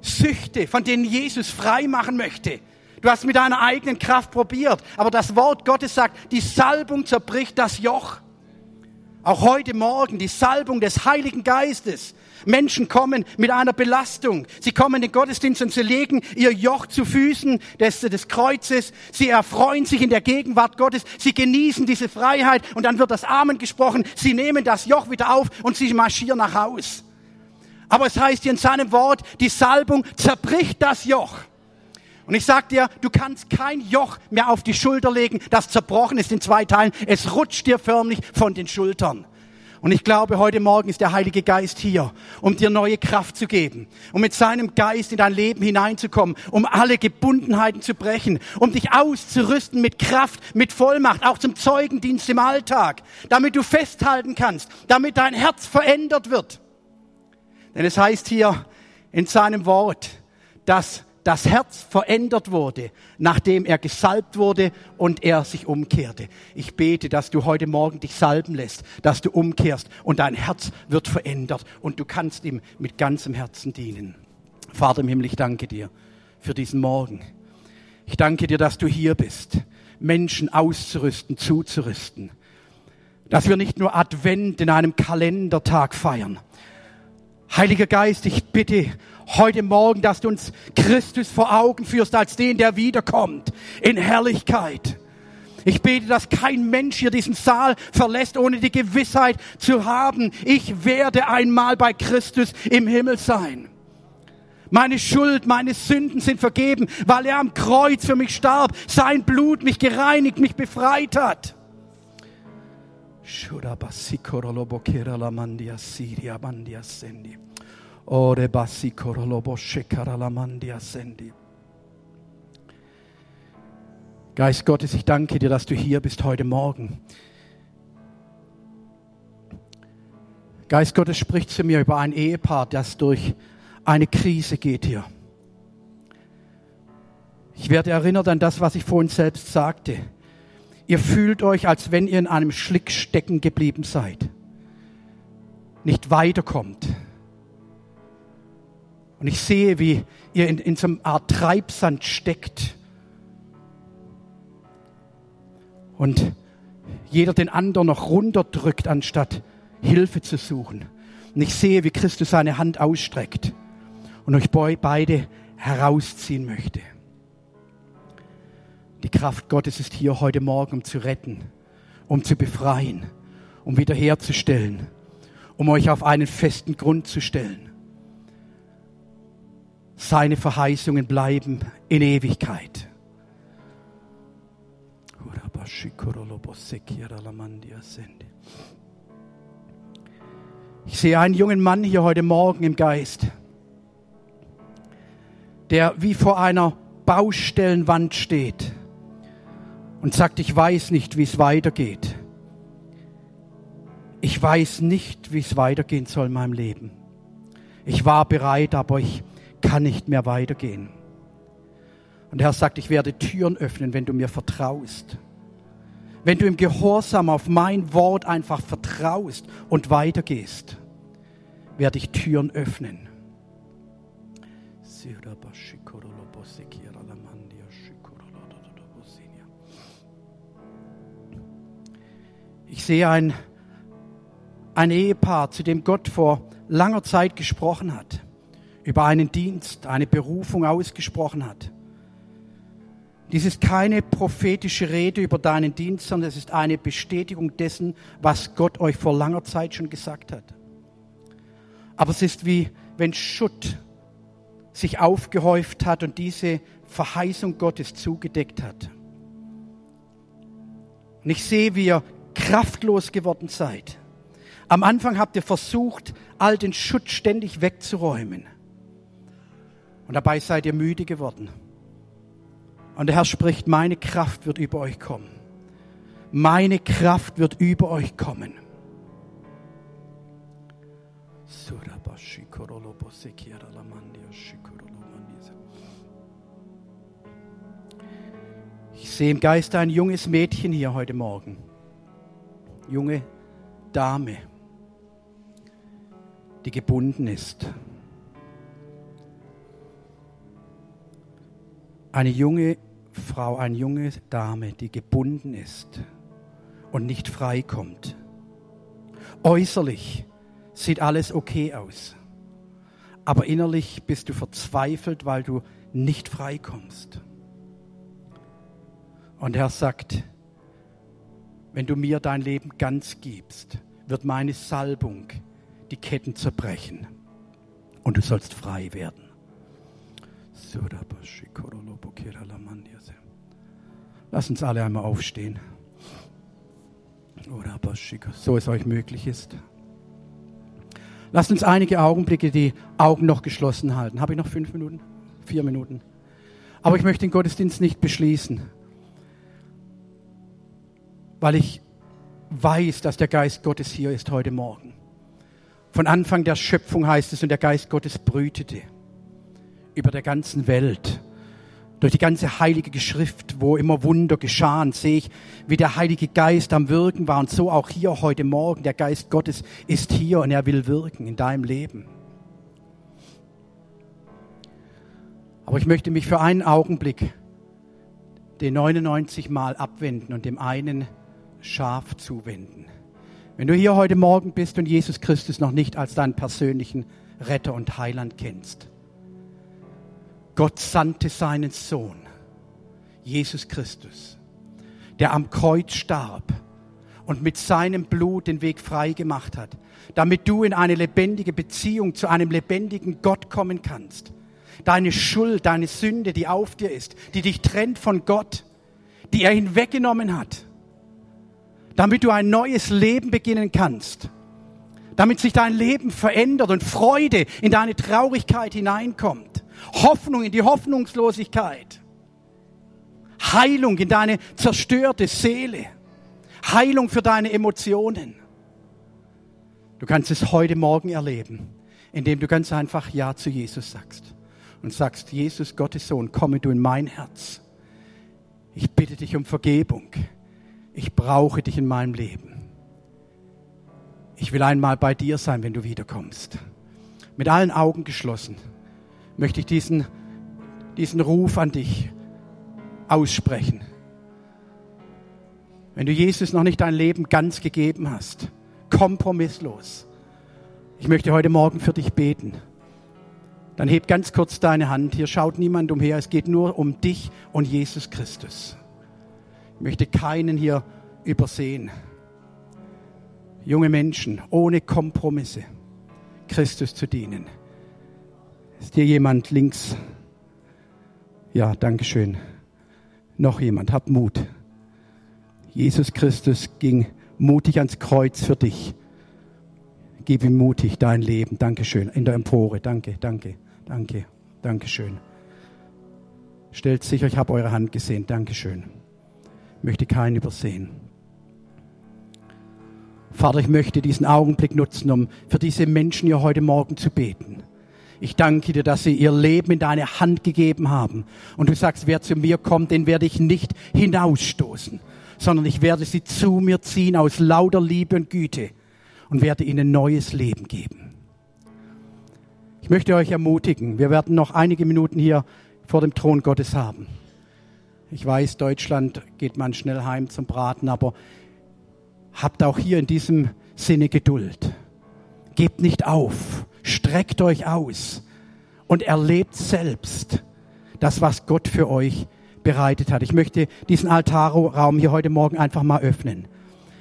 Süchte, von denen Jesus frei machen möchte. Du hast mit deiner eigenen Kraft probiert, aber das Wort Gottes sagt, die Salbung zerbricht das Joch. Auch heute Morgen die Salbung des Heiligen Geistes. Menschen kommen mit einer Belastung. Sie kommen in den Gottesdienst und sie legen ihr Joch zu Füßen des, des Kreuzes. Sie erfreuen sich in der Gegenwart Gottes. Sie genießen diese Freiheit und dann wird das Amen gesprochen. Sie nehmen das Joch wieder auf und sie marschieren nach Haus. Aber es heißt in seinem Wort, die Salbung zerbricht das Joch. Und ich sag dir, du kannst kein Joch mehr auf die Schulter legen, das zerbrochen ist in zwei Teilen. Es rutscht dir förmlich von den Schultern. Und ich glaube, heute Morgen ist der Heilige Geist hier, um dir neue Kraft zu geben, um mit seinem Geist in dein Leben hineinzukommen, um alle Gebundenheiten zu brechen, um dich auszurüsten mit Kraft, mit Vollmacht, auch zum Zeugendienst im Alltag, damit du festhalten kannst, damit dein Herz verändert wird. Denn es heißt hier in seinem Wort, dass das Herz verändert wurde, nachdem er gesalbt wurde und er sich umkehrte. Ich bete, dass du heute Morgen dich salben lässt, dass du umkehrst und dein Herz wird verändert und du kannst ihm mit ganzem Herzen dienen. Vater im Himmel, ich danke dir für diesen Morgen. Ich danke dir, dass du hier bist, Menschen auszurüsten, zuzurüsten. Dass wir nicht nur Advent in einem Kalendertag feiern, Heiliger Geist, ich bitte heute Morgen, dass du uns Christus vor Augen führst als den, der wiederkommt in Herrlichkeit. Ich bete, dass kein Mensch hier diesen Saal verlässt, ohne die Gewissheit zu haben, ich werde einmal bei Christus im Himmel sein. Meine Schuld, meine Sünden sind vergeben, weil er am Kreuz für mich starb, sein Blut mich gereinigt, mich befreit hat. Shura basikoro lobo kera la mandia siria mandia sendi. Ore basikoro lobo shekara la mandia sendi. Geist Gottes, ich danke dir, dass du hier bist heute Morgen. Geist Gottes spricht zu mir über ein Ehepaar, das durch eine Krise geht hier. Ich werde erinnert an das, was ich vorhin selbst sagte. Ihr fühlt euch, als wenn ihr in einem Schlick stecken geblieben seid, nicht weiterkommt. Und ich sehe, wie ihr in, in so einer Art Treibsand steckt. Und jeder den anderen noch runterdrückt, anstatt Hilfe zu suchen. Und ich sehe, wie Christus seine Hand ausstreckt und euch beide herausziehen möchte. Die Kraft Gottes ist hier heute Morgen, um zu retten, um zu befreien, um wiederherzustellen, um euch auf einen festen Grund zu stellen. Seine Verheißungen bleiben in Ewigkeit. Ich sehe einen jungen Mann hier heute Morgen im Geist, der wie vor einer Baustellenwand steht und sagt, ich weiß nicht, wie es weitergeht. Ich weiß nicht, wie es weitergehen soll in meinem Leben. Ich war bereit, aber ich kann nicht mehr weitergehen. Und der Herr sagt, ich werde Türen öffnen, wenn du mir vertraust. Wenn du im Gehorsam auf mein Wort einfach vertraust und weitergehst, werde ich Türen öffnen. Ich sehe ein, ein Ehepaar, zu dem Gott vor langer Zeit gesprochen hat, über einen Dienst, eine Berufung ausgesprochen hat. Dies ist keine prophetische Rede über deinen Dienst, sondern es ist eine Bestätigung dessen, was Gott euch vor langer Zeit schon gesagt hat. Aber es ist wie wenn Schutt sich aufgehäuft hat und diese Verheißung Gottes zugedeckt hat. Und ich sehe, wie ihr kraftlos geworden seid. Am Anfang habt ihr versucht, all den Schutt ständig wegzuräumen. Und dabei seid ihr müde geworden. Und der Herr spricht, meine Kraft wird über euch kommen. Meine Kraft wird über euch kommen. Ich sehe im Geist ein junges Mädchen hier heute Morgen junge Dame, die gebunden ist. Eine junge Frau, eine junge Dame, die gebunden ist und nicht frei kommt. Äußerlich sieht alles okay aus, aber innerlich bist du verzweifelt, weil du nicht frei kommst. Und Herr sagt, wenn du mir dein Leben ganz gibst, wird meine Salbung die Ketten zerbrechen und du sollst frei werden. Lass uns alle einmal aufstehen. So es euch möglich ist. Lasst uns einige Augenblicke die Augen noch geschlossen halten. Habe ich noch fünf Minuten? Vier Minuten. Aber ich möchte den Gottesdienst nicht beschließen weil ich weiß, dass der Geist Gottes hier ist heute Morgen. Von Anfang der Schöpfung heißt es, und der Geist Gottes brütete über der ganzen Welt. Durch die ganze heilige Schrift, wo immer Wunder geschahen, sehe ich, wie der Heilige Geist am Wirken war. Und so auch hier heute Morgen. Der Geist Gottes ist hier und er will wirken in deinem Leben. Aber ich möchte mich für einen Augenblick den 99 Mal abwenden und dem einen scharf zuwenden. Wenn du hier heute Morgen bist und Jesus Christus noch nicht als deinen persönlichen Retter und Heiland kennst, Gott sandte seinen Sohn, Jesus Christus, der am Kreuz starb und mit seinem Blut den Weg frei gemacht hat, damit du in eine lebendige Beziehung zu einem lebendigen Gott kommen kannst. Deine Schuld, deine Sünde, die auf dir ist, die dich trennt von Gott, die er hinweggenommen hat damit du ein neues Leben beginnen kannst, damit sich dein Leben verändert und Freude in deine Traurigkeit hineinkommt, Hoffnung in die Hoffnungslosigkeit, Heilung in deine zerstörte Seele, Heilung für deine Emotionen. Du kannst es heute Morgen erleben, indem du ganz einfach Ja zu Jesus sagst und sagst, Jesus, Gottes Sohn, komme du in mein Herz. Ich bitte dich um Vergebung ich brauche dich in meinem Leben. Ich will einmal bei dir sein, wenn du wiederkommst. Mit allen Augen geschlossen möchte ich diesen, diesen Ruf an dich aussprechen. Wenn du Jesus noch nicht dein Leben ganz gegeben hast, kompromisslos, ich möchte heute Morgen für dich beten. Dann heb ganz kurz deine Hand. Hier schaut niemand umher. Es geht nur um dich und Jesus Christus. Ich möchte keinen hier übersehen. Junge Menschen ohne Kompromisse Christus zu dienen. Ist hier jemand links? Ja, danke schön. Noch jemand, hab Mut. Jesus Christus ging mutig ans Kreuz für dich. Gib ihm mutig dein Leben. Dankeschön. In der Empore. Danke, danke, danke, Dankeschön. Stellt sicher, ich habe eure Hand gesehen. Dankeschön möchte keinen übersehen. Vater, ich möchte diesen Augenblick nutzen, um für diese Menschen hier heute Morgen zu beten. Ich danke dir, dass sie ihr Leben in deine Hand gegeben haben. Und du sagst, wer zu mir kommt, den werde ich nicht hinausstoßen, sondern ich werde sie zu mir ziehen aus lauter Liebe und Güte und werde ihnen neues Leben geben. Ich möchte euch ermutigen, wir werden noch einige Minuten hier vor dem Thron Gottes haben. Ich weiß, Deutschland geht man schnell heim zum Braten, aber habt auch hier in diesem Sinne Geduld. Gebt nicht auf, streckt euch aus und erlebt selbst das, was Gott für euch bereitet hat. Ich möchte diesen Altarraum hier heute Morgen einfach mal öffnen.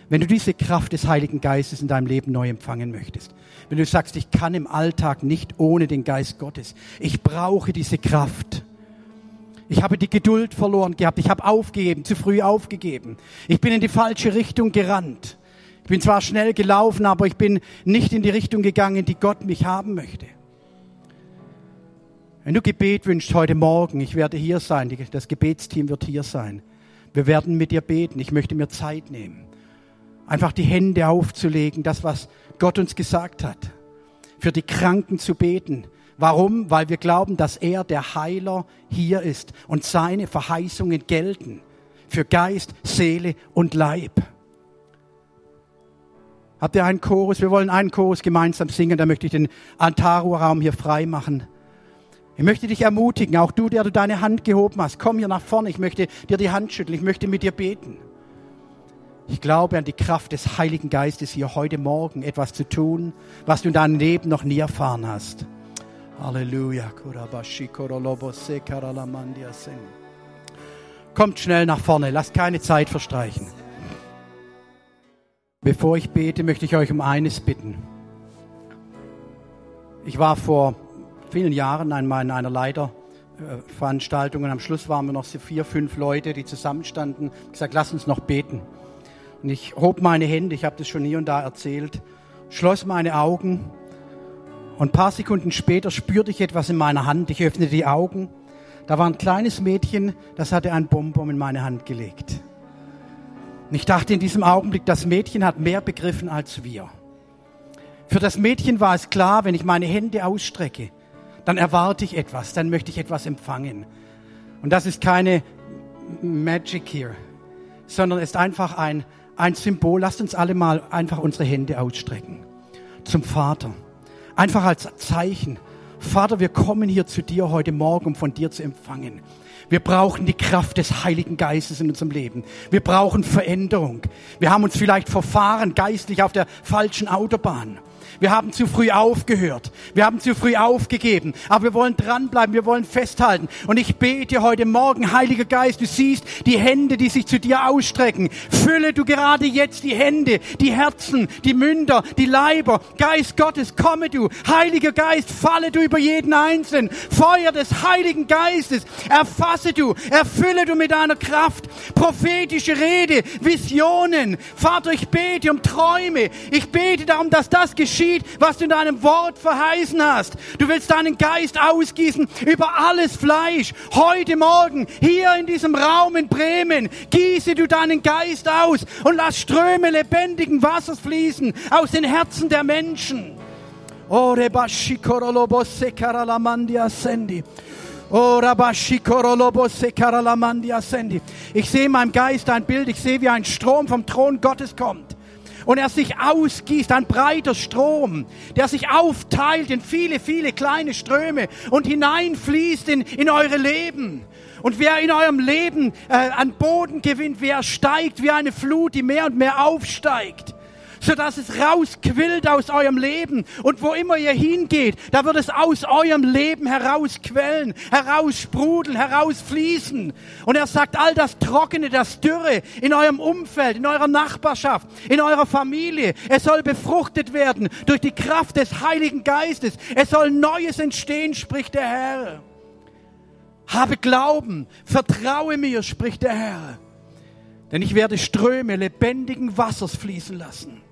Wenn du diese Kraft des Heiligen Geistes in deinem Leben neu empfangen möchtest, wenn du sagst, ich kann im Alltag nicht ohne den Geist Gottes, ich brauche diese Kraft. Ich habe die Geduld verloren gehabt, ich habe aufgegeben, zu früh aufgegeben. Ich bin in die falsche Richtung gerannt. Ich bin zwar schnell gelaufen, aber ich bin nicht in die Richtung gegangen, die Gott mich haben möchte. Wenn du Gebet wünschst heute Morgen, ich werde hier sein, das Gebetsteam wird hier sein. Wir werden mit dir beten. Ich möchte mir Zeit nehmen einfach die Hände aufzulegen, das, was Gott uns gesagt hat, für die Kranken zu beten. Warum? Weil wir glauben, dass er, der Heiler, hier ist und seine Verheißungen gelten für Geist, Seele und Leib. Habt ihr einen Chorus? Wir wollen einen Chorus gemeinsam singen, da möchte ich den Antaro-Raum hier frei machen. Ich möchte dich ermutigen, auch du, der du deine Hand gehoben hast, komm hier nach vorne, ich möchte dir die Hand schütteln, ich möchte mit dir beten. Ich glaube an die Kraft des Heiligen Geistes, hier heute Morgen etwas zu tun, was du in deinem Leben noch nie erfahren hast. Halleluja. Kommt schnell nach vorne, lasst keine Zeit verstreichen. Bevor ich bete, möchte ich euch um eines bitten. Ich war vor vielen Jahren einmal in einer Leiterveranstaltung und am Schluss waren wir noch so vier, fünf Leute, die zusammenstanden. Ich gesagt, lass uns noch beten. Und ich hob meine Hände, ich habe das schon hier und da erzählt, schloss meine Augen und ein paar Sekunden später spürte ich etwas in meiner Hand. Ich öffnete die Augen. Da war ein kleines Mädchen, das hatte ein Bonbon in meine Hand gelegt. Und ich dachte in diesem Augenblick, das Mädchen hat mehr begriffen als wir. Für das Mädchen war es klar, wenn ich meine Hände ausstrecke, dann erwarte ich etwas, dann möchte ich etwas empfangen. Und das ist keine Magic hier, sondern ist einfach ein, ein Symbol. Lasst uns alle mal einfach unsere Hände ausstrecken zum Vater. Einfach als Zeichen. Vater, wir kommen hier zu dir heute Morgen, um von dir zu empfangen. Wir brauchen die Kraft des Heiligen Geistes in unserem Leben. Wir brauchen Veränderung. Wir haben uns vielleicht verfahren geistlich auf der falschen Autobahn. Wir haben zu früh aufgehört. Wir haben zu früh aufgegeben. Aber wir wollen dranbleiben. Wir wollen festhalten. Und ich bete heute Morgen, Heiliger Geist, du siehst die Hände, die sich zu dir ausstrecken. Fülle du gerade jetzt die Hände, die Herzen, die Münder, die Leiber. Geist Gottes, komme du. Heiliger Geist, falle du über jeden Einzelnen. Feuer des Heiligen Geistes, erfasse du, erfülle du mit deiner Kraft. Prophetische Rede, Visionen. Vater, ich bete um Träume. Ich bete darum, dass das geschieht geschieht, was du in deinem Wort verheißen hast. Du willst deinen Geist ausgießen über alles Fleisch. Heute Morgen, hier in diesem Raum in Bremen, gieße du deinen Geist aus und lass Ströme lebendigen Wassers fließen aus den Herzen der Menschen. Oh, ich sehe in meinem Geist ein Bild, ich sehe, wie ein Strom vom Thron Gottes kommt und er sich ausgießt, ein breiter Strom, der sich aufteilt in viele, viele kleine Ströme und hineinfließt in, in eure Leben. Und wer in eurem Leben äh, an Boden gewinnt, wer steigt wie eine Flut, die mehr und mehr aufsteigt sodass es rausquillt aus eurem Leben. Und wo immer ihr hingeht, da wird es aus eurem Leben herausquellen, heraussprudeln, herausfließen. Und er sagt, all das Trockene, das Dürre in eurem Umfeld, in eurer Nachbarschaft, in eurer Familie, es soll befruchtet werden durch die Kraft des Heiligen Geistes. Es soll Neues entstehen, spricht der Herr. Habe Glauben, vertraue mir, spricht der Herr. Denn ich werde Ströme lebendigen Wassers fließen lassen.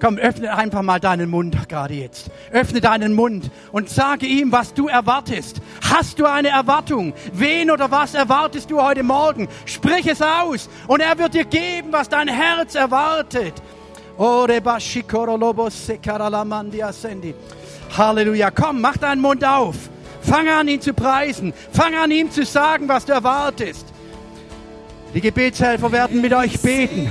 Komm, öffne einfach mal deinen Mund gerade jetzt. Öffne deinen Mund und sage ihm, was du erwartest. Hast du eine Erwartung? Wen oder was erwartest du heute Morgen? Sprich es aus und er wird dir geben, was dein Herz erwartet. Halleluja. Komm, mach deinen Mund auf. Fang an, ihn zu preisen. Fang an, ihm zu sagen, was du erwartest. Die Gebetshelfer werden mit euch beten.